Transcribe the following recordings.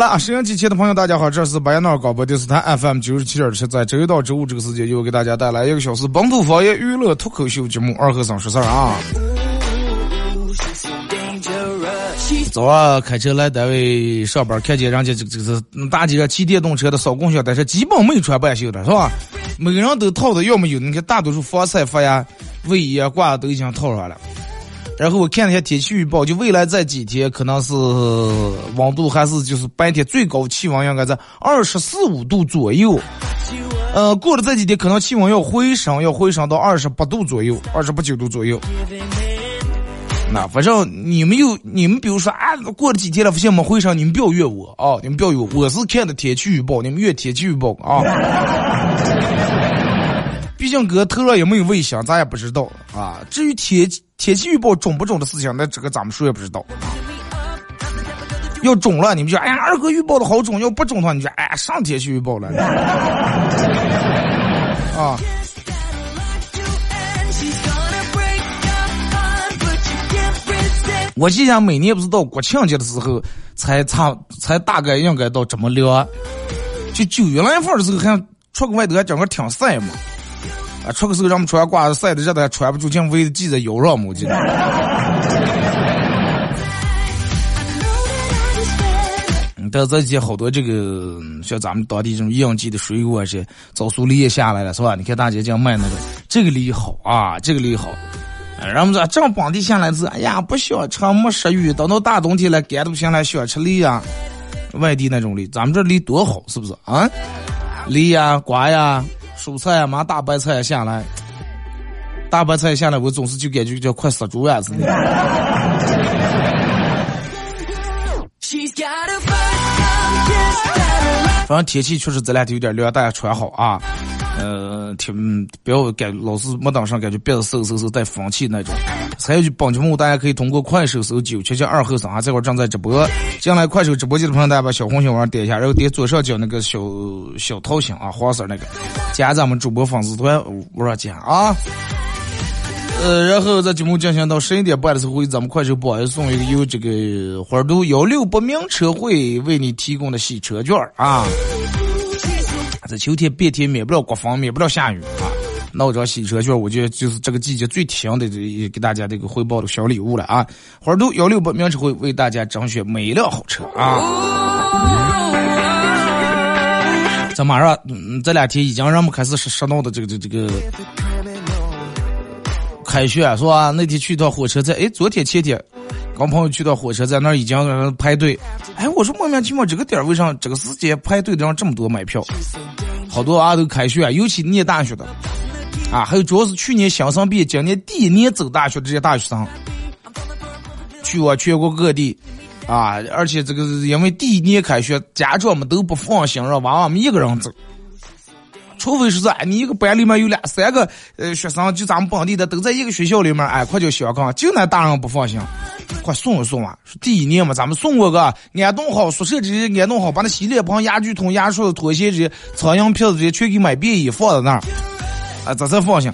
了，收音机前的朋友，大家好，这是白闹广播电视台 FM 九十七点七，在周一到周五这个时间，又给大家带来一个小时本土方言娱乐脱口秀节目《二和尚说事儿》啊。早上开车来单位上班，看见人家这个这个大街上骑电动车的扫共享单车，基本没穿半袖的是吧？每个人都套的，要么有，你看大多数防晒服呀、卫衣啊挂的都已经套上了。然后我看了一下天气预报，就未来这几天可能是温度还是就是白天最高气温应该在二十四五度左右，呃，过了这几天可能气温要回升，要回升到二十八度左右，二十八九度左右。那反正你们又你们比如说啊，过了几天了，发现没回升，你们不要怨我啊，你们不要怨我，我是看的天气预报，你们怨天气预报啊。毕竟哥头上也没有卫星，咱也不知道啊。至于天天气预报准不准的事情，那这个咱们谁也不知道。要准了，你们就哎呀，二哥预报的好准；要不准的话，你就哎呀，上天气预报了。啊。我记得每年不是到国庆节的时候，才差才大概应该到这么凉。就九月份的时候，还出个外头还整个挺晒嘛。啊，出个时候让我们穿挂晒的热的还穿不住，竟围着系在腰上嘛，我记得。但这几天好多这个像咱们当地这种应季的水果是枣树梨也下来了，是吧？你看大街这样卖那个，这个梨好啊，这个梨好。然后说正本地下来是，哎呀，不想吃，没食欲。等到大冬天了，干都不行了，想吃梨呀。外地那种梨，咱们这梨多好，是不是啊？梨呀，瓜呀。蔬菜啊，嘛大白菜下来，大白菜下来，我总是就感觉叫快杀猪样似的。反正天气确实这两天有点凉，大家穿好啊。呃，挺不要感老是没当上，感觉鼻子嗖嗖嗖带风气那种。还有就本节目，大家可以通过快手搜九七七二后生啊，这会儿正在直播。进来快手直播间的朋友，大家把小红心往上点一下，然后点左上角那个小小桃心啊，黄色那个，加咱们主播粉丝团，我说加啊。呃，然后在节目进行到十一点半的时候，咱们快手榜送一个由这个花都幺六八名车会为你提供的洗车券啊。这秋天变天，免不了刮风，免不了下雨啊。那我这洗车券，我觉得就是这个季节最甜的，这给大家这个汇报的小礼物了啊。花都幺六八名车会为大家争选每一辆好车啊。这马上，这两天已经让我们开始实闹的这个这这个开学是吧？那天去趟火车站，哎，昨天前天跟朋友去趟火车站，那已经排队。哎，我说莫名其妙，这个点为啥这个时间排队的让这么多买票？好多啊都开学，尤其念大学的。啊，还有主要是去年新生毕业，今年第一年走大学这些大学生，去往全国各地，啊，而且这个因为第一年开学，家长们都不放心让娃娃们一个人走，除非是哎，你一个班里面有两三个呃学生，就咱们本地的都在一个学校里面，哎，快叫相抗，就那大人不放心，快送一送啊！第一年嘛，咱们送过个安顿好宿舍这些，安顿好，把那洗脸盆、牙具桶、牙刷、拖鞋这些、苍蝇片子这些全给买便衣放在那儿。啊，这才放心。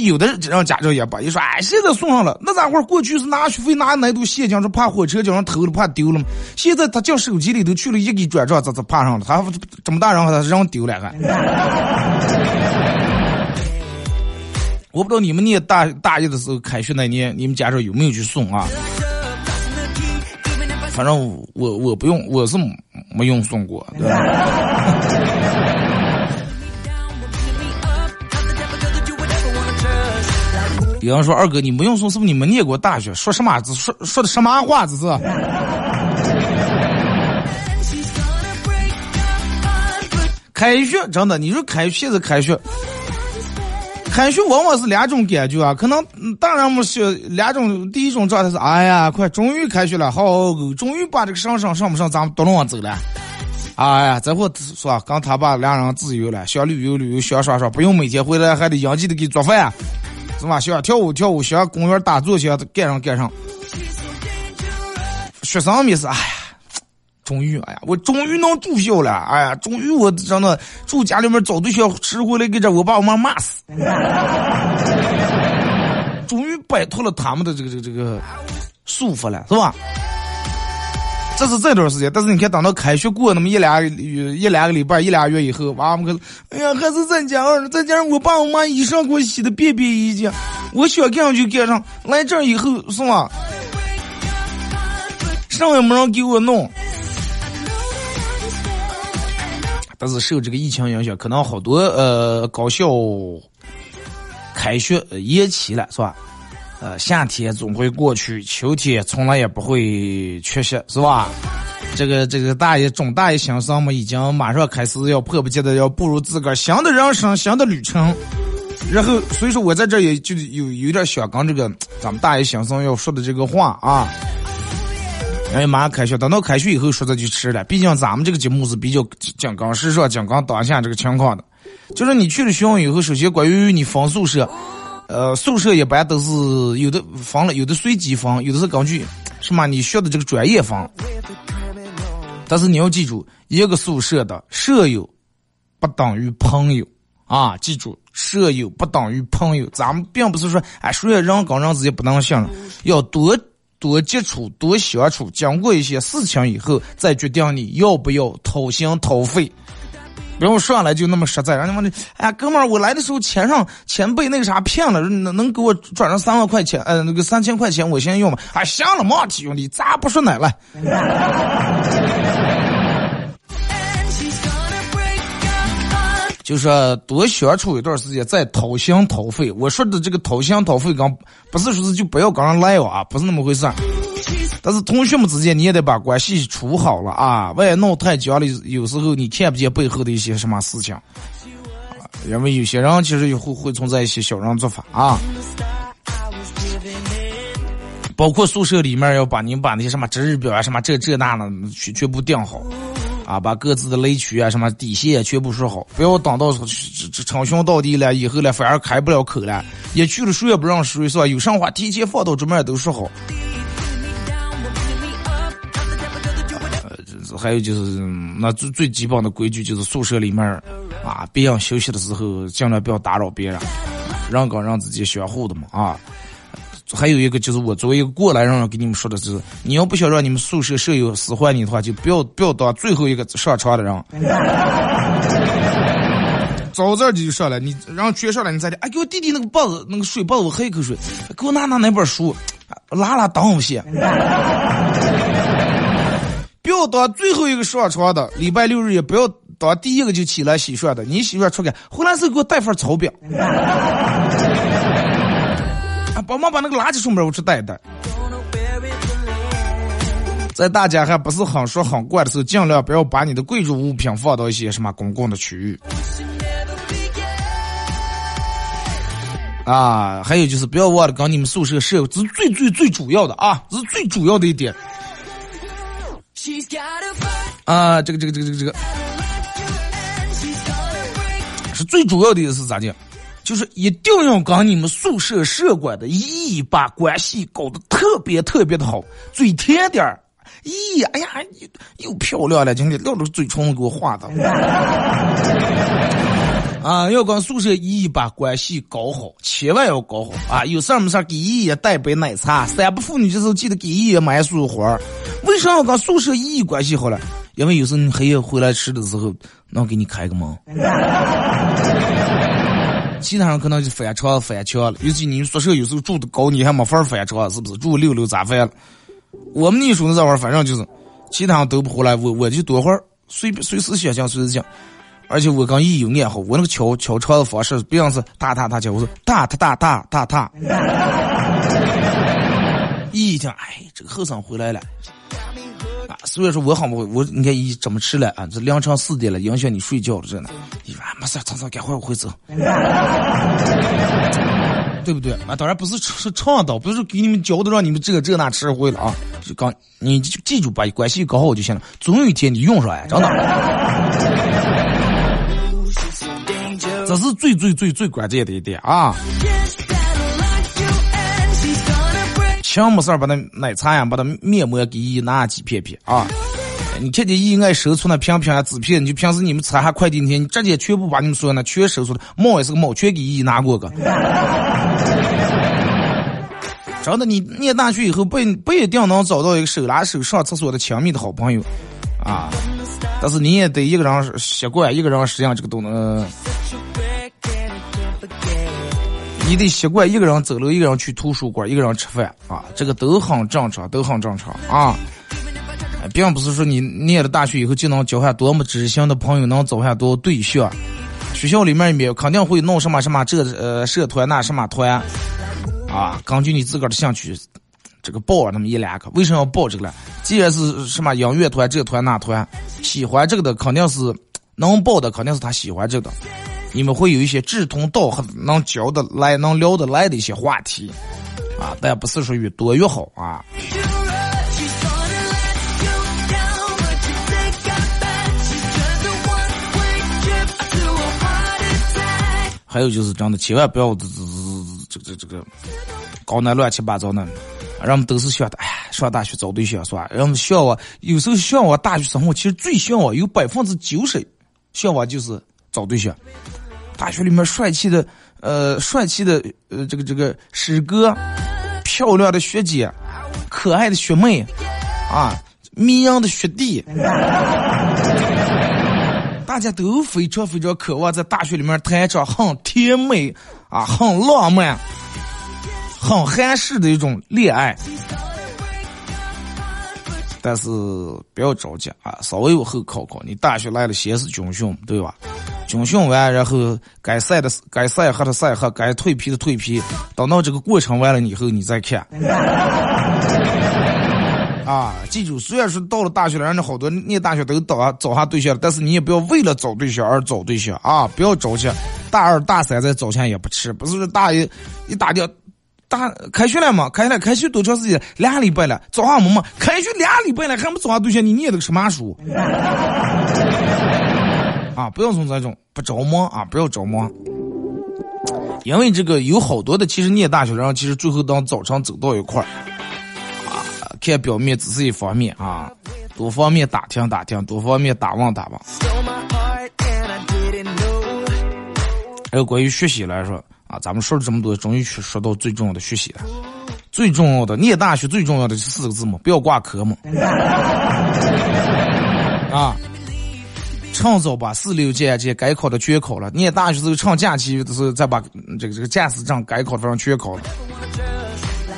有的让家长也把一说，哎，现在送上了，那咋会过去是拿学费拿那都现金，是怕火车叫人偷了，怕丢了嘛。现在他叫手机里头去了一给转账，这才怕上了。他这么大人，他让丢了还。我不知道你们念大大一的时候开学那年，你们家长有没有去送啊？反正我我不用，我是没用送过，对吧？有人说二哥，你没用说，是不是你没念过大学？说什么子？说说的什么话？这是？开学真的，你说开学是开学，开学往往是两种感觉啊。可能大人们是两种，第一种状态是，哎呀，快终于开学了，好，终于把这个上上上不上咱们都能往走了。哎呀，这会说跟他爸两人自由了，想旅游旅游，想耍耍，不用每天回来还得养鸡的给做饭。是吧？想跳舞跳舞，想公园打坐，想干上干上。学生没事，哎呀，终于，哎呀，我终于能住校了，哎呀，终于我真的住家里面找对象，吃回来给这我爸我妈骂死。终于摆脱了他们的这个这个这个束缚了，是吧？这是这段时间，但是你看，等到开学过那么一两一两个礼拜、一俩月以后，娃们可，哎呀，还是在家，再加上我爸我妈衣裳给我洗的便便衣件，我想干上就干上。来这儿以后是吧？啥也没人给我弄。但是受这个疫情影响，可能好多呃高校开学延期了，是吧？呃，夏天总会过去，秋天从来也不会缺席，是吧？这个这个大爷中大爷心上嘛，已经马上开始要迫不及待要步入自个儿新的人生、新的旅程。然后，所以说我在这也就有有点想跟这个咱们大爷心上要说的这个话啊。哎，马上开学，等到开学以后说的就迟了。毕竟咱们这个节目是比较讲刚时说、讲刚当下这个情况的。就是你去了学校以后，首先关于你分宿舍。呃，宿舍一般都是有的分了，有的随机分，有的是根据什么你学的这个专业分。但是你要记住，一个宿舍的舍友不等于朋友啊！记住，舍友不等于朋友。咱们并不是说，哎，说人跟人之间不能信任，要多多接触，多相处，经过一些事情以后，再决定你要不要掏心掏肺。不用上来就那么实在，让你们的哎呀，哥们儿，我来的时候钱上钱被那个啥骗了，能能给我转上三万块钱？呃，那个三千块钱我先用吧。哎，行了，没问题，兄弟，咱不说奶了。就是多相处一段时间再掏心掏肺。我说的这个掏心掏肺，刚不是说是就不要跟人来往啊，不是那么回事。但是同学们之间，你也得把关系处好了啊！万一闹太僵了，有时候你看不见背后的一些什么事情，因为有些人其实也会会存在一些小人做法啊。包括宿舍里面要把你把那些什么值日表啊、什么这这那的全全部定好啊，把各自的雷区啊、什么底线全部说好，不要等到称兄道弟了以后了，反而开不了口了，也去了谁也不让谁是吧，有啥话提前放到桌面都说好。还有就是，那最最基本的规矩就是宿舍里面啊，别人休息的时候尽量不要打扰别人，人跟人之间相互的嘛啊。还有一个就是我作为一个过来人，给你们说的是，你要不想让你们宿舍舍友使唤你的话，就不要不要当最后一个上床的人。早早就上来，你然后全上来，你再的，哎，给我弟弟那个棒子，那个水棒子，我喝一口水，给我拿拿那本书，拉拉东西。不要当最后一个上床的，礼拜六日也不要当第一个就起来洗涮的。你洗涮出去，回来时候给我带份草饼。啊，帮忙把那个垃圾送门我去带一带。在大家还不是很说很惯的时候，尽量不要把你的贵重物品放到一些什么公共的区域。啊，还有就是不要忘了跟你们宿舍舍友，这是最最最主要的啊，这是最主要的一点。啊，这个这个这个这个这个，是最主要的是咋的？就是一定要跟你们宿舍舍管的姨姨把关系搞得特别特别的好，嘴甜点儿。咦，哎呀，又漂亮了，今天露着嘴唇给我画的。啊，要跟宿舍姨姨把关系搞好，千万要搞好啊！有事儿没事儿给姨姨带杯奶茶，三不妇女的时候记得给姨姨买束花。为啥要跟宿舍姨姨关系好了？因为有时候你黑夜回来吃的时候，能给你开个门。其他人可能就翻墙翻墙了，尤其你宿舍有时候住的高，你还没法翻墙，是不是？住六楼咋翻了？我们那时候那会儿，反正就是其他人都不回来，我我就多会儿，随随时想想随时想。而且我跟一有爱好，我那个敲敲窗的方式，别人是哒哒哒敲，我说哒哒哒哒哒哒。一听，哎，这个后生回来了。啊，所以说我好我我你看一这么迟了啊，这凌晨四点了，影响你睡觉了，真的。你说没事，早早赶快我回走。对不对？啊，当然不是是倡导，不是给你们教的，让你们这个这那吃会了啊。就刚你就记住，把关系搞好就行了。总有一天你用上哎，真的。这是最最最最关键的一点啊。强没事把那奶茶呀，把那面膜给姨拿几片片啊。你看见姨爱收出那瓶瓶啊纸片，你就平时你们吃还快递那天，你直接全部把你们所有那全收出来，猫也是个猫，全给姨拿过个。真的，你念大学以后不不一定能找到一个手拉手上厕所的亲密的好朋友啊，但是你也得一个人习惯，一个人实际上这个都能。你得习惯一个人走路，一个人去图书馆，一个人吃饭啊，这个都很正常，都很正常啊。并不是说你念了大学以后就能交下多么知心的朋友，能找下多对象。学校里面也肯定会弄什么什么这呃社团那什么团啊，根据你自个儿的兴趣，这个报那么一两个。为什么要报这个呢？既然是什么音乐团、这团那团，喜欢这个的肯定是能报的，肯定是他喜欢这个。你们会有一些志同道合、能交得来、能聊得来的一些话题，啊，但不是说越多越好啊。还有就是真的，千万不要这这这这个搞那乱七八糟的，人们都是想的，哎，上大学找对象是吧？人们向往，有时候向往大学生活，其实最向往有百分之九十向往就是找对象。大学里面帅气的，呃，帅气的，呃，这个这个师哥，漂亮的学姐，可爱的学妹，啊，迷人的学弟，大家都非常非常渴望在大学里面谈一场很甜美啊，很浪漫，很韩式的一种恋爱。但是不要着急啊，稍微往后考考，你大学来了先是军训，对吧？军训完，然后该晒的该晒黑的晒黑，该蜕皮的蜕皮。等到这个过程完了以后，你再看。啊，记住，虽然说到了大学了，人家好多念大学都找下找下对象了，但是你也不要为了找对象而找对象啊！不要着急，大二大三再找钱也不迟。不是说大一一打掉，大开学了嘛？开学了开学多长时间？俩礼拜了，找下么嘛？开学俩礼拜了还没找下对象，你念的什么书？啊，不要从这种不着忙啊，不要着忙，因为这个有好多的，其实念大学然后，其实最后当早上走到一块儿，啊，看表面只是一方面啊，多方面打听打听，多方面打望打望。还有关于学习来说啊，咱们说了这么多，终于去说到最重要的学习了。最重要的念大学最重要的是四个字嘛，不要挂科嘛。啊。趁早把四六级、这该考的全考了。念大学时候趁假期的时候再把这个这个驾驶证该考的上全考了。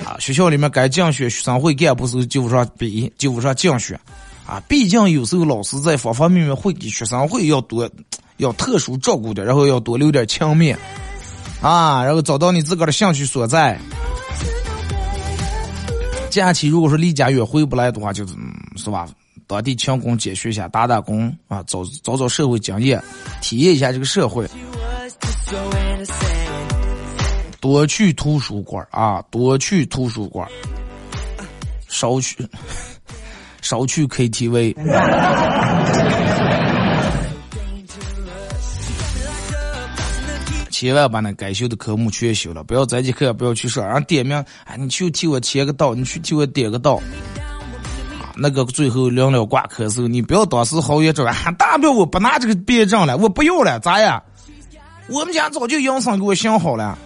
啊，学校里面该竞选学生会干部时候就上比就上竞选。啊，毕竟有时候老师在方方面面会给学生会要多要特殊照顾点，然后要多留点情面。啊，然后找到你自个的兴趣所在。假期如果说离家远回不来的话，就是是吧？当地勤工俭学一下，打打工啊，找找找社会经验，体验一下这个社会。多去图书馆啊，多去图书馆，少去 少去 KTV。千万把那该修的科目全修了，不要在节课不要去上，让点名，哎，你去替我签个到，你去替我点个到。那个最后领了挂科时候，你不要当时好言这还大不了我不拿这个毕业证了，我不要了，咋呀？我们家早就营生给我想好了，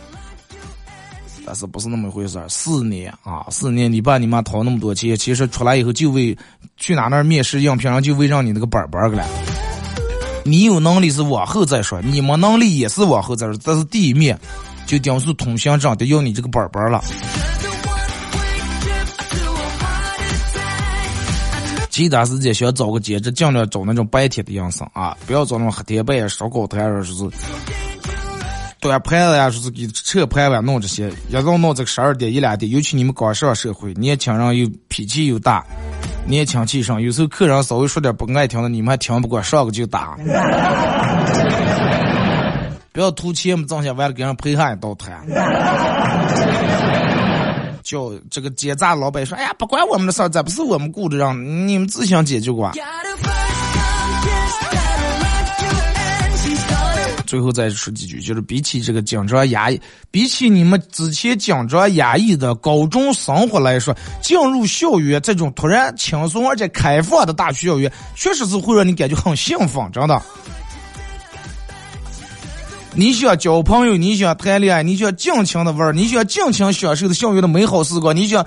但是不是那么回事四年啊，四年你爸你妈掏那么多钱，其实出来以后就为去哪那面试应聘，就为让你那个本本个了。你有能力是往后再说，你没能力也是往后再说，但是第一面就顶是通行证得要你这个本本了。其他时间想找个兼职，尽量找那种白天的营生啊，不要找那种黑天半夜烧烤摊儿，说是端盘子呀，说是给扯盘子弄这些，一弄弄这个十二点一两点，尤其你们刚上社会，年轻人又脾气又大，年轻气盛，有时候客人稍微说点不爱听的，你们还听不惯，上个就打。不要图钱嘛，挣钱完了给人陪下一道摊。叫这个奸诈老板说：“哎呀，不关我们的事儿，这不是我们雇的人，你们自行解决吧。”最后再说几句，就是比起这个紧张压抑，比起你们之前紧张压抑的高中生活来说，进入校园这种突然轻松而且开放的大学校园，确实是会让你感觉很兴奋，真的。你想交朋友，你想谈恋爱，你想尽情的玩，你想尽情享受的校园的美好时光，你想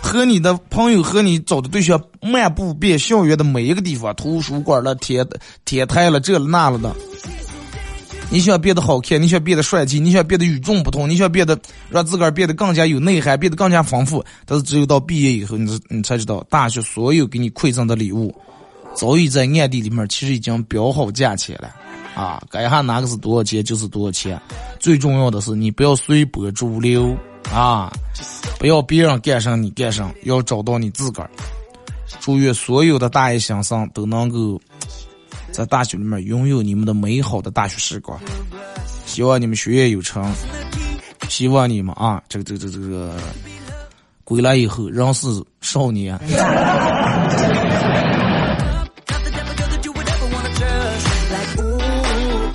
和你的朋友和你找的对象漫步遍校园的每一个地方，图书馆了、铁铁台了、这了那了的。你想变得好看，你想变得帅气，你想变得与众不同，你想变得让自个儿变得更加有内涵，变得更加丰富。但是只有到毕业以后，你你才知道，大学所有给你馈赠的礼物，早已在暗地里面其实已经标好价钱了。啊，该下哪个是多少钱就是多少钱，最重要的是你不要随波逐流啊，不要别人干上你干上，要找到你自个儿。祝愿所有的大一新生都能够在大学里面拥有你们的美好的大学时光，希望你们学业有成，希望你们啊，这个这个这个这个归来以后仍是少年。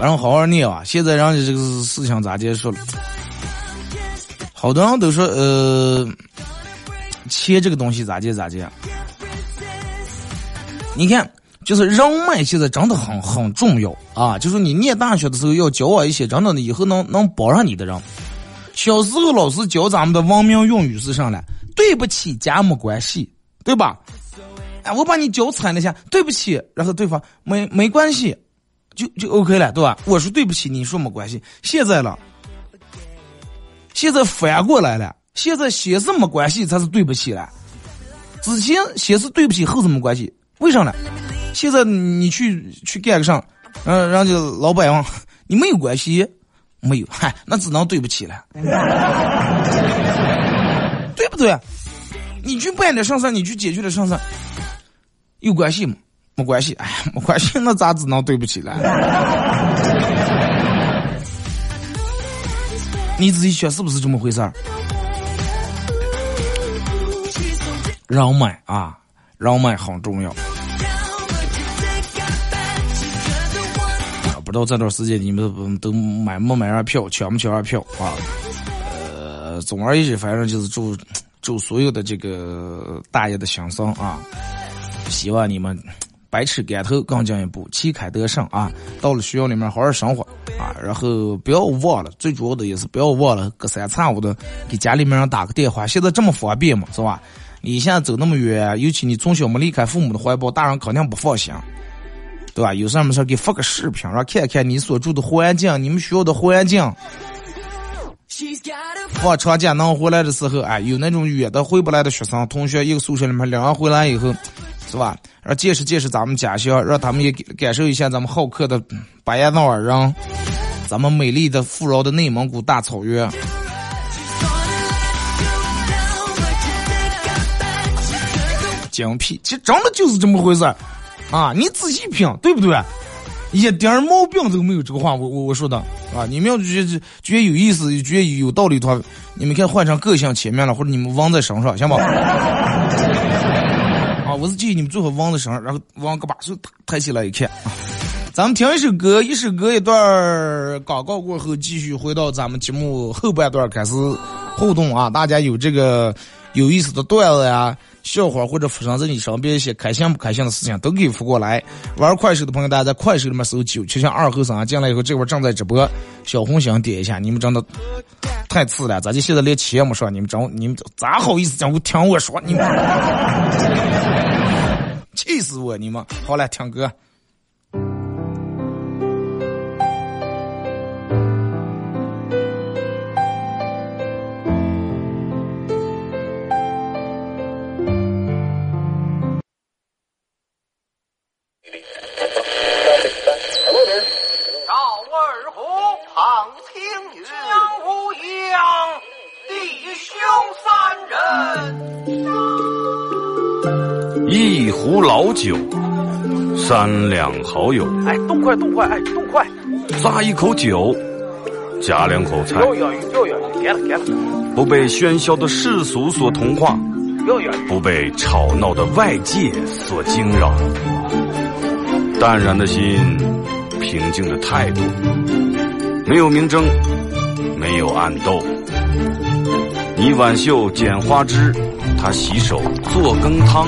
然后好好念啊！现在人家这个事情咋结束了？好多人都说，呃，钱这个东西咋结咋结？你看，就是人脉现在真的很很重要啊！就是你念大学的时候要交往一些真的以后能能帮上你的人。小时候老师教咱们的文明用语是啥呢？对不起，家没关系，对吧？哎，我把你脚踩了一下，对不起，然后对方没没关系。就就 OK 了，对吧？我说对不起，你说没关系。现在了，现在反过来了，现在先是没关系才是对不起了。之前先是对不起，后是没关系，为啥呢？现在你去去干个啥，嗯，人家老板问你没有关系，没有，嗨，那只能对不起了，对不对？你去办点啥事，你去解决点啥事，有关系吗？没关系，哎，没关系，那咋只能对不起了？你自己想是不是这么回事儿？人脉啊，让买很重要。啊不知道这段时间你们都买没买上票，抢没抢上票啊？呃，总而言之，反正就是祝祝所有的这个大爷的新生啊，希望你们。百尺竿头更进一步，旗开得胜啊！到了学校里面好好生活啊，然后不要忘了，最主要的也是不要忘了隔三差五的给家里面人打个电话。现在这么方便嘛，是吧？你现在走那么远，尤其你从小没离开父母的怀抱，大人肯定不放心，对吧？有事没事给发个视频，让看看你所住的环境，你们学校的环境。放长假能回来的时候，哎，有那种远的回不来的学生同学，一个宿舍里面两人回来以后。是吧？让见识见识咱们家乡，让他们也感受一下咱们好客的巴彦淖尔人，咱们美丽的富饶的内蒙古大草原。精辟，其实真的就是这么回事儿啊！你仔细品，对不对？一点毛病都没有。这个话我我我说的啊！你们要觉得觉得有意思，觉得有道理的话，你们可以换成个性前面了，或者你们忘在身上，行不我是建议你们最好往的上，然后往个把手抬起来一看。咱们听一首歌，一首歌一段广告过后，继续回到咱们节目后半段开始互动啊。大家有这个有意思的段子呀、笑话，或者发生在你身边一些开心不开心的事情，都可以发过来。玩快手的朋友，大家在快手里面搜九七像二后生进来以后，这会儿正在直播，小红心点一下。你们真的太次了，咱就现在连钱也没上？你们整你们咋好意思讲我听我说你们？气死我！你们好了，听歌。酒，三两好友。哎，动快动快，哎，动快！咂一口酒，夹两口菜。又要又要，给了给了。不被喧嚣的世俗所同化。不被吵闹的外界所惊扰，淡然的心，平静的态度，没有明争，没有暗斗。你挽袖剪花枝，他洗手做羹汤，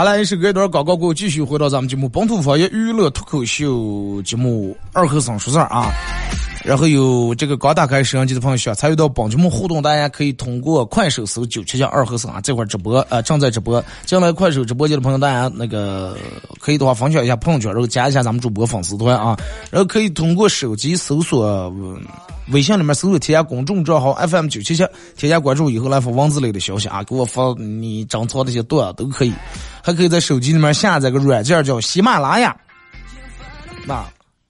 好了，是隔一段广告过后，继续回到咱们节目《本土方言娱乐脱口秀》节目二和尚说事儿啊。然后有这个刚打开摄像机的朋友需要参与到本节目互动，大家可以通过快手搜九七七二和尚啊，这块直播啊正在直播。进来快手直播间的朋友，大家那个可以的话分享一下朋友圈，然后加一下咱们主播粉丝团啊。然后可以通过手机搜索微信里面搜索添加公众账号 FM 九七七，添加关注以后来发文字类的消息啊，给我发你整错那些段都可以。还可以在手机里面下载个软件叫喜马拉雅，那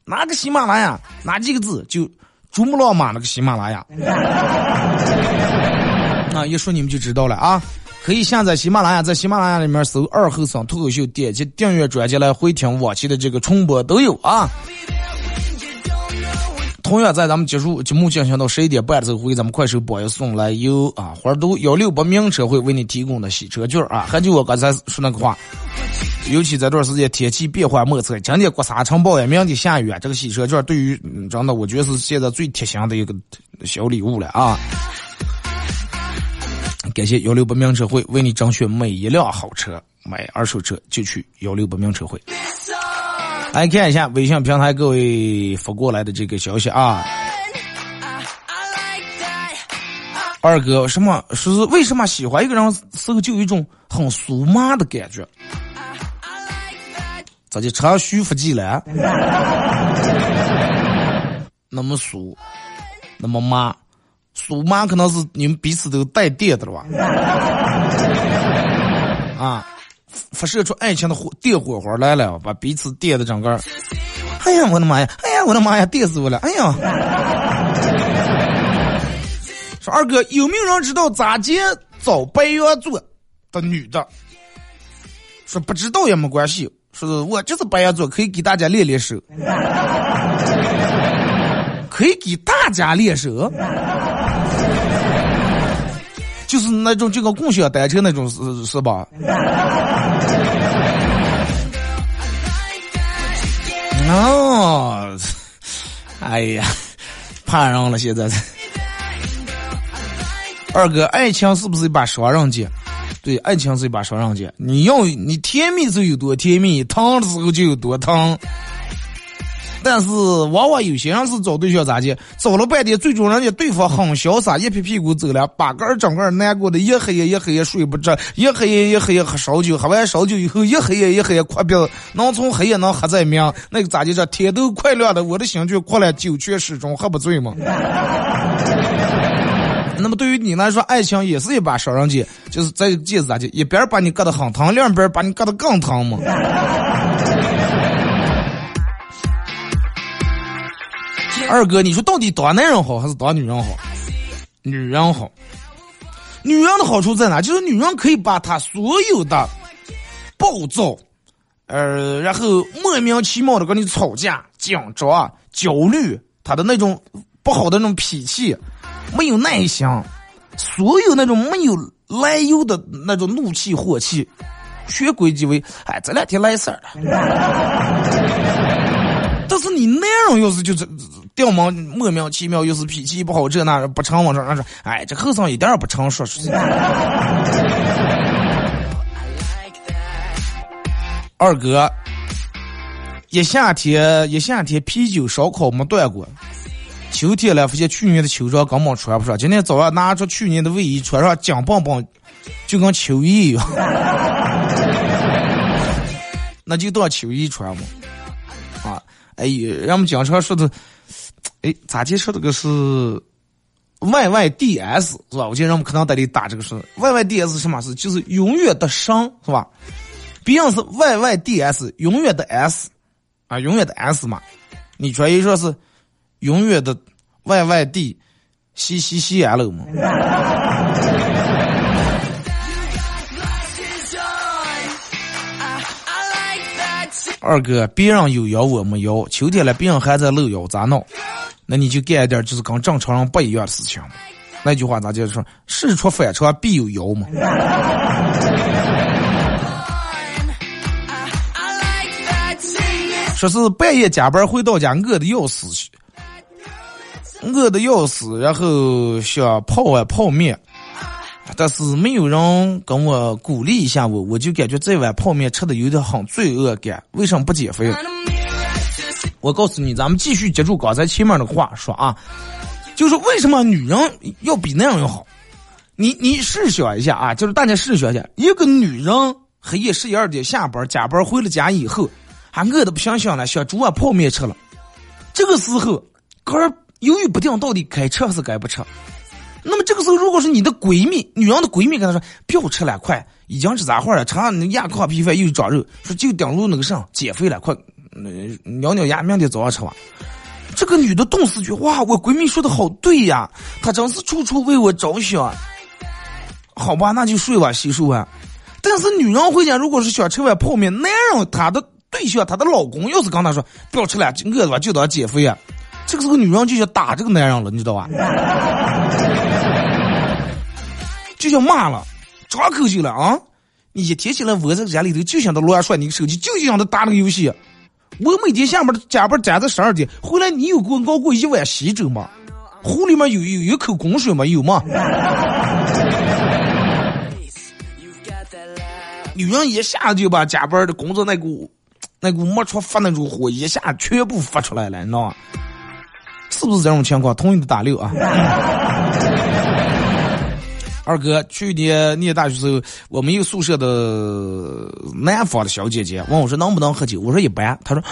哪个喜马拉雅哪几个字就珠穆朗玛那个喜马拉雅，那一说你们就知道了啊！可以下载喜马拉雅，在喜马拉雅里面搜二后生脱口秀，点击订阅专辑来回听往期的这个重播都有啊。同样在咱们结束节目进行到十一点半的时候，会给咱们快手榜一送来由啊花都幺六八名车会为你提供的洗车券啊。还就我刚才说那个话，尤其这段时间天气变化莫测，今天刮沙尘暴呀，明天下雨啊，这个洗车券对于真的我觉得是现在最贴心的一个小礼物了啊。感谢幺六八名车会为你争取每一辆好车，买二手车就去幺六八名车会。来看一下微信平台各位发过来的这个消息啊，二哥，什么是为什么喜欢一个人时候就有一种很酥麻的感觉？咋就长徐福记了？那么酥，那么麻，酥麻可能是你们彼此都带电的了吧？啊。发射出爱情的火电火花来了，把彼此电的整个。哎呀，我的妈呀！哎呀，我的妈呀！电死我了！哎呀！说二哥，有没有人知道咋接找白羊座的女的？说不知道也没关系，说我就是白羊座，可以给大家练练手，可以给大家练手。就是那种就跟共享单车那种是是吧？哦，哎呀，怕人了现在。二哥，爱情是不是一把双刃剑？对，爱情是一把双刃剑。你要你甜蜜就有多甜蜜，疼的时候就有多疼。但是往往有些人是找对象咋的？找了半天，最终人家对方很潇洒，一屁屁股走了，把个儿整个难过的，一黑夜一黑夜睡不着，一黑夜一黑夜喝烧酒，喝完烧酒以后，一黑夜一黑夜哭鼻子，能从黑夜能喝在明，那个咋的？这天都快亮了，我的心却哭了，酒却始终喝不醉嘛。那么对于你来说，爱情也是一把双刃剑，就是在剑咋的？一边把你割得很疼，另一边把你割得更疼嘛。二哥，你说到底当男人好还是当女人好？女人好。女人的好处在哪？就是女人可以把她所有的暴躁，呃，然后莫名其妙的跟你吵架、紧张、焦虑，她的那种不好的那种脾气，没有耐心，所有那种没有来由的那种怒气火气，全归结为哎这两天来事儿了。是你那样要是就是掉毛莫名其妙，又是脾气不好，这那不成往这那说，哎，这后生一点也不成说。二哥，一夏天一夏天啤酒烧烤没断过，秋天了发现去年的秋装根本穿不上，今天早上拿出去年的卫衣穿上，紧绷绷，就跟秋衣一样，那就当秋衣穿嘛。哎，人们经常说的，哎，咋介绍这个是 YYDS 是吧？我记得人们可能在里打这个是 YYDS 什么是？就是永远的生是吧？别人是 YYDS 永远的 S 啊，永远的 S 嘛。你专业说是永远的 YYD C C C L 嘛？二哥，别人有腰我没腰，秋天了别人还在露腰，咋弄？那你就干一点就是跟正常人不一样的事情嘛。那句话咋就说？事出反常必有妖嘛。说是半夜加班回到家，饿的要死，饿的要死，然后想泡碗泡面，但是没有人跟我鼓励一下我，我就感觉这碗泡面吃的有点很罪恶感。为什么不减肥？我告诉你，咱们继续接住刚才前面的话说啊，就是为什么女人要比那样要好？你你试想一下啊，就是大家试想一下，一个女人黑夜十一二点下班加班回了家以后。还饿得不行行了，想煮碗泡面吃了。这个时候，哥儿犹豫不定，到底该吃还是该不吃。那么这个时候，如果是你的闺蜜，女人的闺蜜跟她说：“不要吃了，快，已经是咋话了？吃那亚克皮饭又长肉，说就顶住那个啥，减肥了，快，咬咬牙，明天早上吃吧。”这个女的顿时觉得：“哇，我闺蜜说的好对呀，她真是处处为我着想。”好吧，那就睡吧，洗漱啊。但是女人回家，如果是想吃碗泡面，男人他的。对象，她的老公要是跟她说不要吃了，饿了吧就当减肥啊。这个时候女人就想打这个男人了，你知道吧？就想骂了，张口就了啊！你一天起来窝在家里头，就想着乱耍你个手机，就想着打那个游戏。我每天下班加班加到十二点，回来你有给我熬过一碗稀粥吗？壶里面有有一口滚水吗？有吗？女人一下就把加班的工作那股。那股没处发那种火，一下全部发出来了，你知道吗？是不是这种情况？同意的打六啊！二哥，去年念大学时候，我们一个宿舍的南方的小姐姐问我说能不能喝酒，我说一般。她说：“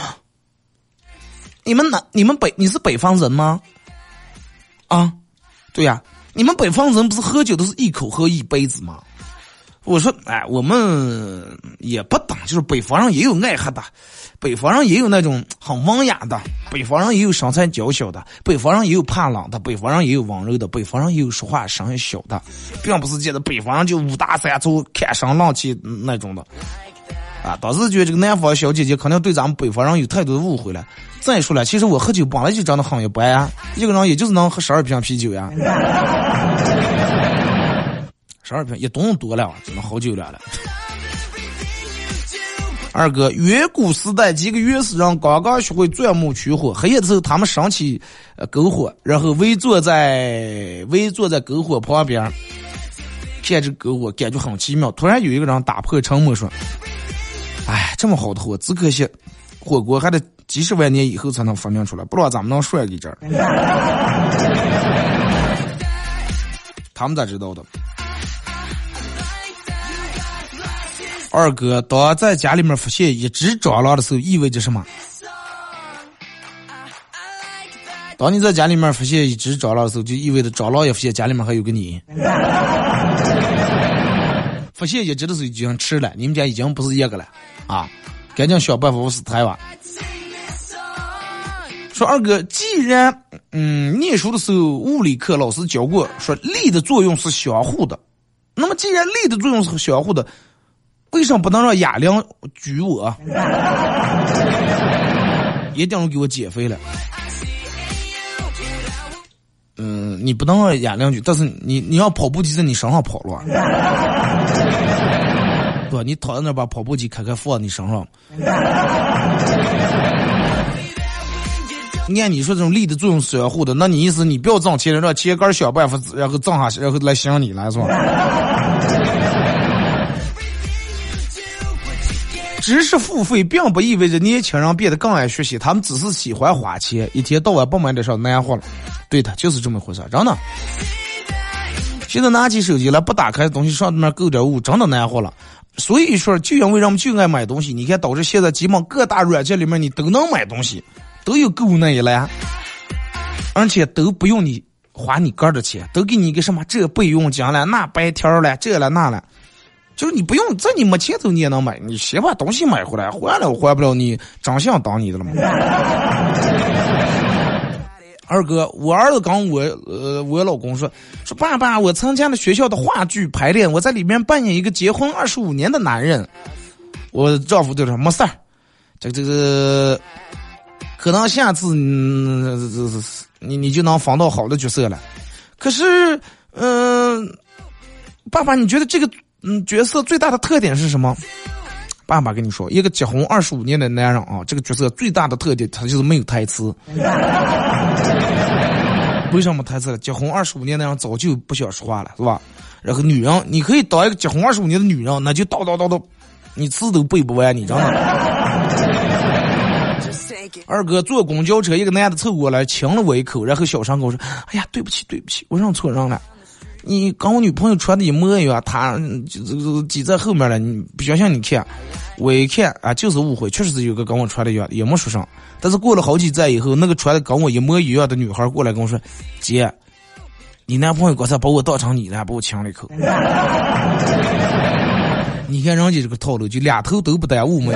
你们南，你们北，你是北方人吗？”啊，对呀，你们北方人不是喝酒都是一口喝一杯子吗？我说，哎，我们也不懂，就是北方人也有爱喝的，北方人也有那种很文雅的，北方人也有身材娇小的，北方人也有怕冷的，北方人也有温柔的，北方人也有说话声音小的，并不是觉得北方人就五大三粗、看声浪气那种的。啊，当时觉得这个南方小姐姐肯定对咱们北方人有太多的误会了。再说了，其实我喝酒本来就长得很一般啊，一个人也就是能喝十二瓶啤酒呀。十二瓶一吨多了，真的好久了了。二哥，远古时代几个原始人刚刚学会钻木取火，黑夜的时候他们升起篝火，然后围坐在围坐在篝火旁边，看着篝火，感觉很奇妙。突然有一个人打破沉默说：“哎，这么好的火，只可惜火锅还得几十万年以后才能发明出来，不知道咱们能涮给这。”他们咋知道的？二哥，当在家里面发现一只蟑螂的时候，意味着什么？当你在家里面发现一只蟑螂的时候，就意味着蟑螂也发现家里面还有个你。发现一只的时候已经迟了，你们家已经不是一个了啊！赶紧想办法死台吧。说二哥，既然嗯念书的时候物理课老师教过，说力的作用是相互的，那么既然力的作用是相互的。为什么不能让哑铃举我？一定要给我减肥了。嗯，你不能让哑铃举，但是你你要跑步机在你身上跑了，对吧？你躺在那把跑步机开开放你身上。按你说这种力的作用是相互的，那你意思你不要挣钱，让钱杆想办法，然后挣下，然后来想你来是吧？知识付费并不意味着年轻人变得更爱学习，他们只是喜欢花钱，一天到晚不买点啥难活了。对的，就是这么回事，真的。现在拿起手机来不打开东西上面购点物，真的难活了。所以说，就因为人们就爱买东西，你看导致现在基本各大软件里面你都能买东西。都有购物那一栏，而且都不用你花你个的钱，都给你一个什么这备用金了，那白条了，这了那了，就是你不用在你没钱头你也能买，你先把东西买回来，还了我还不了你长相当你的了吗？二哥，我儿子跟我呃我老公说说爸爸，我参加了学校的话剧排练，我在里面扮演一个结婚二十五年的男人。我丈夫就说没事儿，这这个。可能下次，你你就能防到好的角色了。可是，嗯，爸爸，你觉得这个嗯角色最大的特点是什么？爸爸跟你说，一个结婚二十五年的男人啊，这个角色最大的特点，他就是没有台词。为什么台词？结婚二十五年的人早就不想说话了，是吧？然后女人，你可以当一个结婚二十五年的女人，那就叨叨叨叨，你词都背不完，你知道吗？二哥坐公交车，一个男的凑过来亲了我一口，然后小声跟我说：“哎呀，对不起，对不起，我认错人了。你跟我女朋友穿的一模一样，她就就挤在后面了。你不相信你看，我一看啊，就是误会，确实是有个跟我穿的一样，也没说啥。但是过了好几站以后，那个穿的跟我一模一样的女孩过来跟我说：姐，你男朋友刚才把我当成你了，把我亲了一口。你看人家这个套路，就俩头都不耽误嘛。”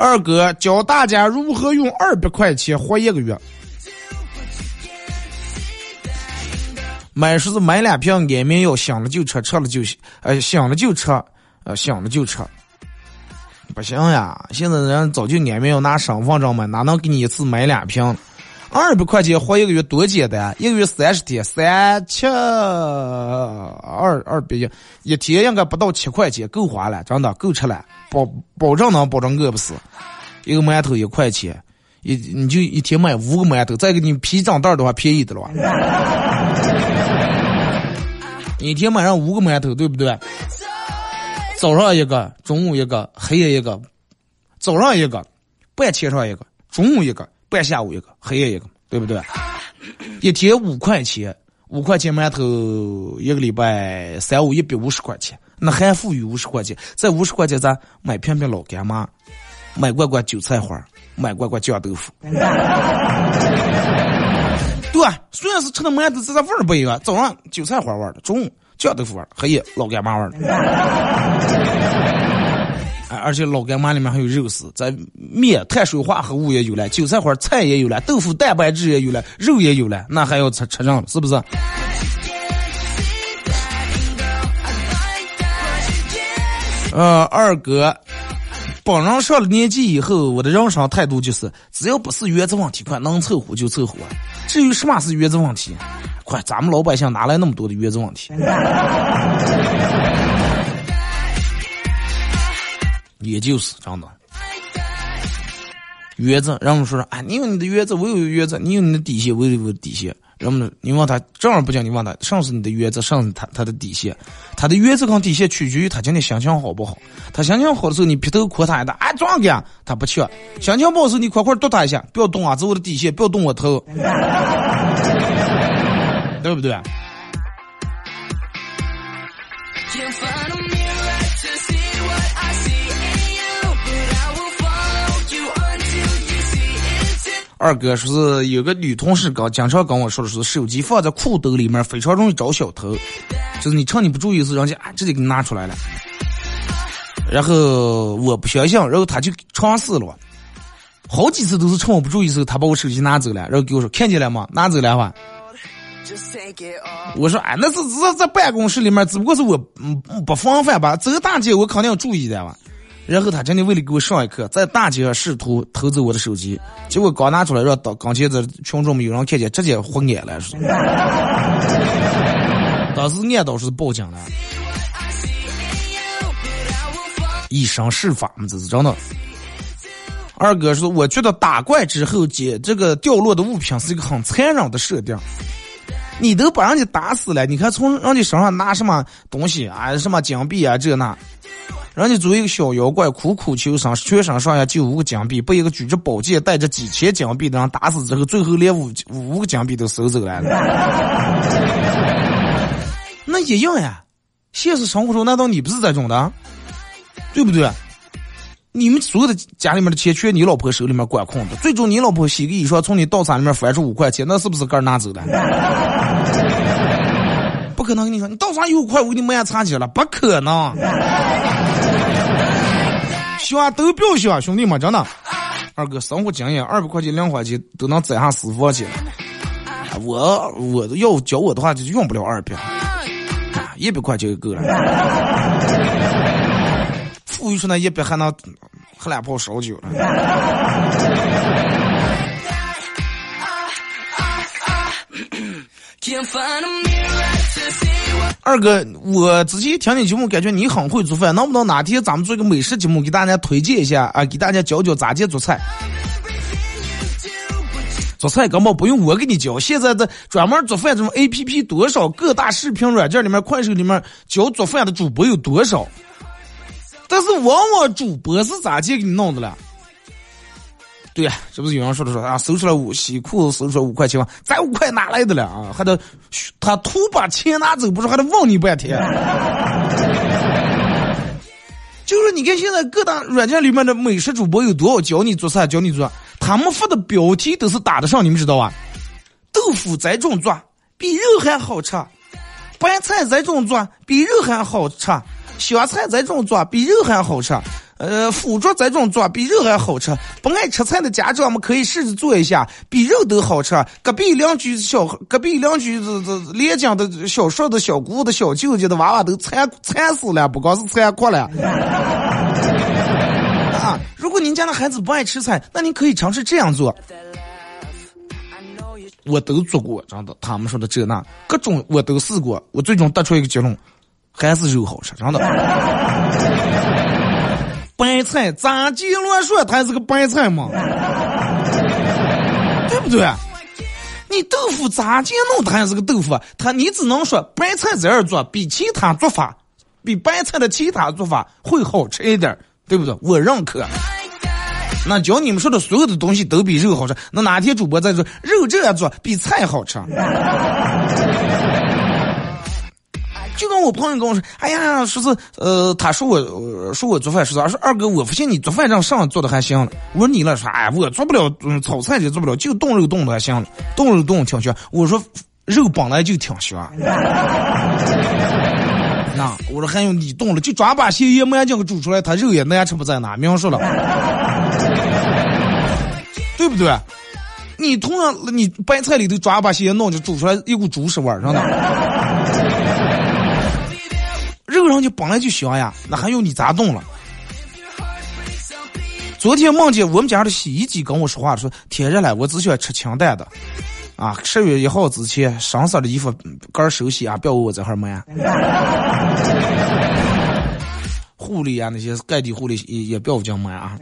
二哥教大家如何用二百块钱活一个月。买是买两瓶安眠药，醒了就吃，吃了就，呃，醒了就吃，呃，醒了就吃。不行呀，现在人早就安眠药拿身份证买，哪能给你一次买两瓶？二百块钱活一个月多简单，一个月三十天，三七二二百一，一天应该不到七块钱，够花了，真的够吃了，保保证能保证饿不死。一个馒头一块钱，一你就一天买五个馒头，再给你皮张袋的话便宜的了。一天买上五个馒头，对不对？早上一个，中午一个，黑夜一个，早上一个，半天上一个，中午一个。半下午一个，黑夜一个，对不对？一天五块钱，五块钱馒头，一个礼拜三五一百五十块钱，那还富裕五十块钱，这五十块钱咱买片片老干妈，买罐罐韭菜花，买罐罐酱豆腐。对，虽然是吃的馒头，这个味儿不一样，早上韭菜花味的，中午酱豆腐味黑夜老干妈味的。而且老干妈里面还有肉丝，咱面碳水化合物也有了，韭菜花菜也有了，豆腐蛋白质也有了，肉也有了，那还要吃吃上是不是？呃，二哥，本人上了年纪以后，我的人生态度就是，只要不是原则问题，快能凑合就凑合。至于什么是原则问题，快咱们老百姓哪来那么多的原则问题？也就是这样的原则，人们说说，哎，你有你的原则，我有原则，你有你的底线，我有我的底线。人们，你问他正儿不讲，你问他，上是你的原则，上是他他的底线。他的原则跟底线取决于他今天心情好不好。他心情好的时候，你劈头夸他一打，哎，壮干，他不去；心情不好时候，你快快剁他一下，不要动啊，这是我的底线，不要动我头，对不对？二哥说是有个女同事刚经常跟我说的是手机放在裤兜里面非常容易找小偷，就是你趁你不注意时，人家啊直接给你拿出来了。然后我不相信，然后他就尝试了，好几次都是趁我不注意时候，他把我手机拿走了，然后给我说看见了吗？拿走了话，我说哎，那是在在办公室里面，只不过是我嗯不防范吧。走大街我肯定要注意的吧。然后他真的为了给我上一课，在大街上试图偷走我的手机，结果刚拿出来让当刚前在群众们有人看见，直接活眼了。当时俺倒是报警了，以身试法嘛，这是真的。二哥说：“我觉得打怪之后捡这个掉落的物品是一个很残忍的设定。你都把人家打死了，你看从人家身上拿什么东西啊？什么金币啊？这那。”人家作为一个小妖怪，苦苦求生，全身上下就五个金币，被一个举着宝剑、带着几千金币的人打死之后，最后连五五个金币都收走了。那一样呀，现实生活中难道你不是这种的？对不对？你们所有的家里面的钱全你老婆手里面管控的，最终你老婆洗个衣裳从你刀叉里面翻出五块钱，那是不是个人拿走的？可能跟你说，你到啥有块，我给你买茶几了，不可能。想都不要想，兄弟们，真的。二哥，生活经验，二百块钱、两块钱都能攒下私房钱。我我要教我的话，就用不了二百，一百块钱就够了。富裕出那一百还能喝两泡烧酒了。二哥，我仔细听你节目，感觉你很会做饭，能不能哪天咱们做一个美食节目，给大家推荐一下啊？给大家教教咋介做菜。做菜根本不用我给你教，现在的专门做饭这种 A P P 多少，各大视频软件里面、快手里面教做饭的主播有多少？但是往往主播是咋介给你弄的了？对呀，是不是有人说的说啊？搜出来五洗裤子搜出来五块钱，咱五块哪来的了啊？还得他图把钱拿走，不是还得问你半天？就是你看现在各大软件里面的美食主播有多少教你做菜，教你做，他们发的标题都是打得上，你们知道吧？豆腐这种做比肉还好吃，白菜这种做比肉还好吃，香菜这种做比肉还好吃。呃，辅助这种做比肉还好吃。不爱吃菜的家长们可以试着做一下，比肉都好吃。隔壁邻居小，隔壁邻居这这连江的小叔的小姑的小舅舅的娃娃都馋馋死了，不光是馋哭了。啊，如果您家的孩子不爱吃菜，那您可以尝试这样做。我都做过，真的。他们说的这那各种我都试过，我最终得出一个结论，还是肉好吃，真的。白菜咋鸡乱说？它是个白菜嘛？对不对？你豆腐咋鸡弄？它还是个豆腐？它你只能说白菜这样做比其他做法，比白菜的其他做法会好吃一点，对不对？我认可。那教你们说的所有的东西都比肉好吃，那哪天主播再说肉这样做比菜好吃？就跟我朋友跟我说，哎呀，说是呃，他说我说我做饭说是？说二哥，我发现你做饭这上做的还行了。我说你那啥哎，我做不了，嗯，炒菜就做不了，就冻肉冻的还行了，冻肉冻挺香。我说肉本来就挺香。那我说还用你冻了，就抓把咸盐慢酱煮出来，它肉也难吃不在哪，明说了，对不对？你同样，你白菜里头抓把咸盐弄就煮出来一股猪屎味儿，上的。肉上就本来就香呀，那还用你咋动了？昨天梦见我们家的洗衣机跟我说话，说天热了，我只喜欢吃清淡的。啊，十月一号之前，上色的衣服盖手洗啊，不要我这哈儿买。护理啊，那些盖地护理也也不要讲买啊。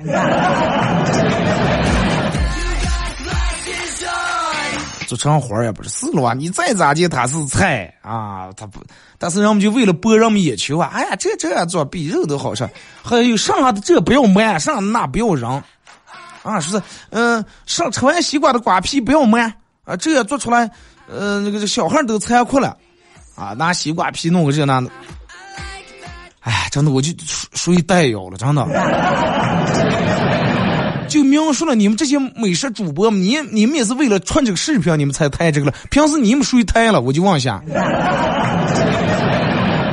做成活也不是是了啊！你再咋地，它是菜啊，它不，但是人们就为了博人们眼球啊！哎呀，这这样做比肉都好吃，还有剩下的这不要买，剩下那不要扔啊！说是嗯，上吃完西瓜的瓜皮不要买啊，这样做出来，呃，那个这小孩都残酷了啊！拿西瓜皮弄个这那的，哎，真的我就属属于代妖了，真的。就描述了你们这些美食主播，你你们也是为了传这个视频，你们才抬这个了。平时你们属于抬了，我就往下。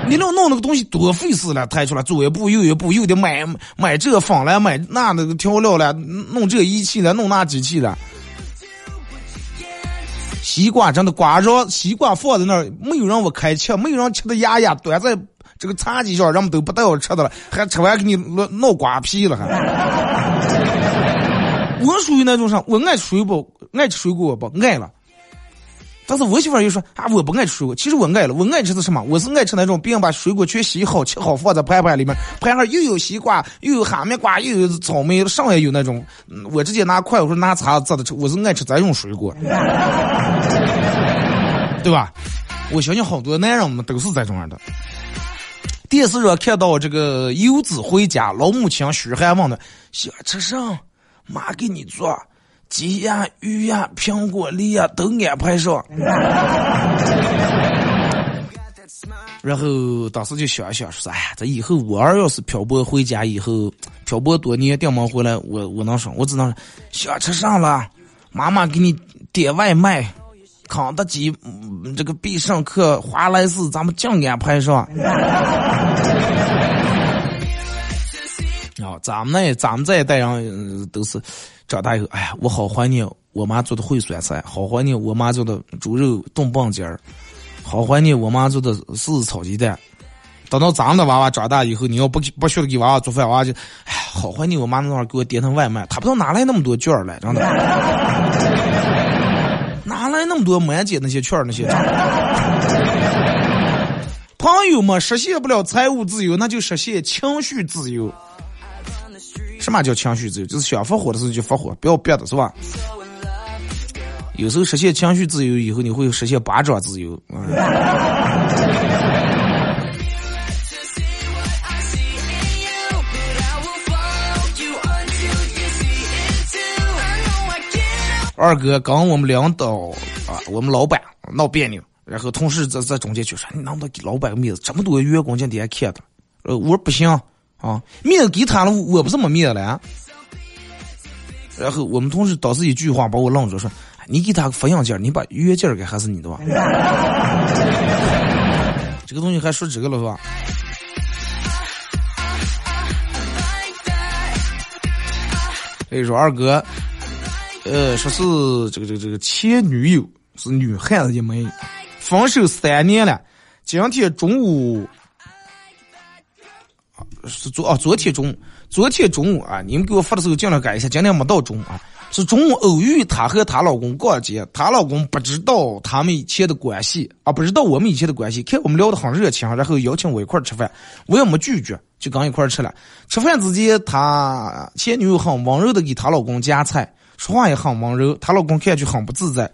你弄弄那个东西多费事了，抬出来左一步右一步，又得买买这放来买那那个调料了，弄这仪器了，弄那机器了。西瓜真的瓜瓤，西瓜放在那儿，没有让我开吃，没有人吃的牙牙端在这个茶几上，人们都不带我吃的了，还吃完给你烙烙瓜皮了还。我属于那种啥，我爱吃水果，爱吃水果不爱了。但是我媳妇儿又说啊，我不爱吃水果。其实我爱了，我爱吃的什么？我是爱吃那种别人把水果全洗好、切好放在盘盘里面，盘上又有西瓜，又有哈密瓜，又有草莓，上也有那种。我直接拿筷，我说拿叉子吃。我是爱吃这种水果，对吧？我相信好多男人们都是这种样的。电视上看到这个游子回家，老母亲嘘寒问暖，想吃啥？妈给你做。鸡呀、鱼呀、苹果、梨呀，都安排上。然后当时就想想说：“哎呀，这以后我儿要是漂泊回家以后，漂泊多年，顶门回来，我我能说，我只能想吃啥了，妈妈给你点外卖，肯德基，这个必胜客、华莱士，咱们尽安排上。”咱们那咱们这一代人都是。长大以后，哎呀，我好怀念我妈做的烩酸菜，好怀念我妈做的猪肉炖棒尖儿，好怀念我妈做的柿子炒鸡蛋。等到咱们的娃娃长大以后，你要不不学着给娃娃做饭，娃娃就，哎，好怀念我妈那会儿给我点腾外卖，他不知道哪来那么多券儿来，真的，哪来那么多满街那些券儿那些？朋友们，实现不了财务自由，那就实现情绪自由。什么叫情绪自由？就是想发火的时候就发火，不要憋的是吧？有时候实现情绪自由以后，你会实现巴掌自由。二哥刚我们领导啊，我们老板闹别扭，然后同事在在中间就说：“你能不能给老板个面子？这么多员工今天看的。”呃，我说不行。啊面子给他了，我不是没面子了。然后我们同事当时一句话把我愣住，说：“你给他个复印件，你把原件给还是你的吧？” 这个东西还说这个了是吧？所以说二哥，呃，说是这个这个这个前女友是女汉子一枚，分手三年了，今天中午。是昨哦，昨天中，昨天中午啊，你们给我发的时候尽量改一下，今天没到中啊。是中午偶遇她和她老公逛街，她老公不知道他们以前的关系啊，不知道我们以前的关系，看我们聊得很热情，然后邀请我一块吃饭，我也没拒绝，就跟一块吃了。吃饭之间，她前女友很温柔的给她老公夹菜，说话也很温柔，她老公看上去很不自在，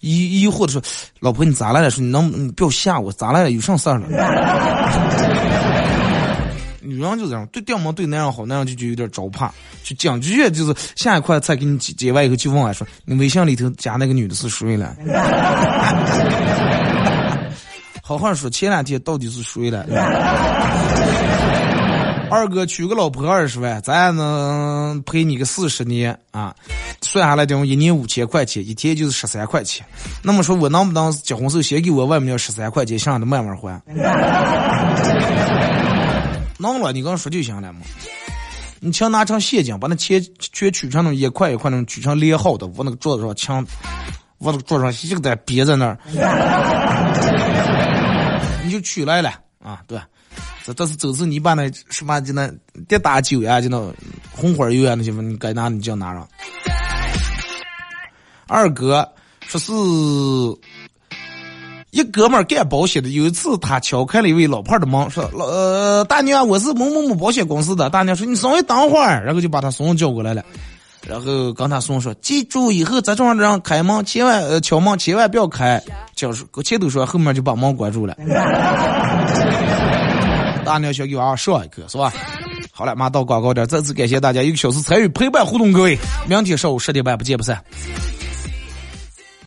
疑疑惑的说：“老婆，你咋来了？说你能不要吓我，咋来了？有啥事儿了？” 人就这样，对电门对男人好，男人就就有点着怕，就讲句就是下一块菜给你结完以后就问我说，你微信里头加那个女的是谁了？好好说，前两天到底是谁了？二哥娶个老婆二十万，咱也能陪你个四十年啊？算下来等于一年五千块钱，一天就是十三块钱。那么说我能不能结婚时候先给我外面要十三块钱，剩下的慢慢还？能了，你刚说就行了嘛。你请拿成现金，把那钱全取成那种一块一块那种取成连号的，往那个桌子上抢，往那个桌上一个在别在那儿，你就取来了啊。对，这这是走是你把那什么就那点大酒呀，就那红花油啊那些，你该拿你就拿上。二哥说是。一哥们儿干保险的，有一次他敲开了一位老伴儿的门，说：“老呃大娘，我是某某某保险公司的。”大娘说：“你稍微等会儿。”然后就把他孙子叫过来了，然后跟他孙说：“记住以后这种人开门千万呃敲门千万不要开。”就是前头说，后面就把门关住了。大娘想给娃娃上一课是吧？好了，马到广告点，再次感谢大家一个小时参与陪伴互动，各位，明天上午十点半不见不散。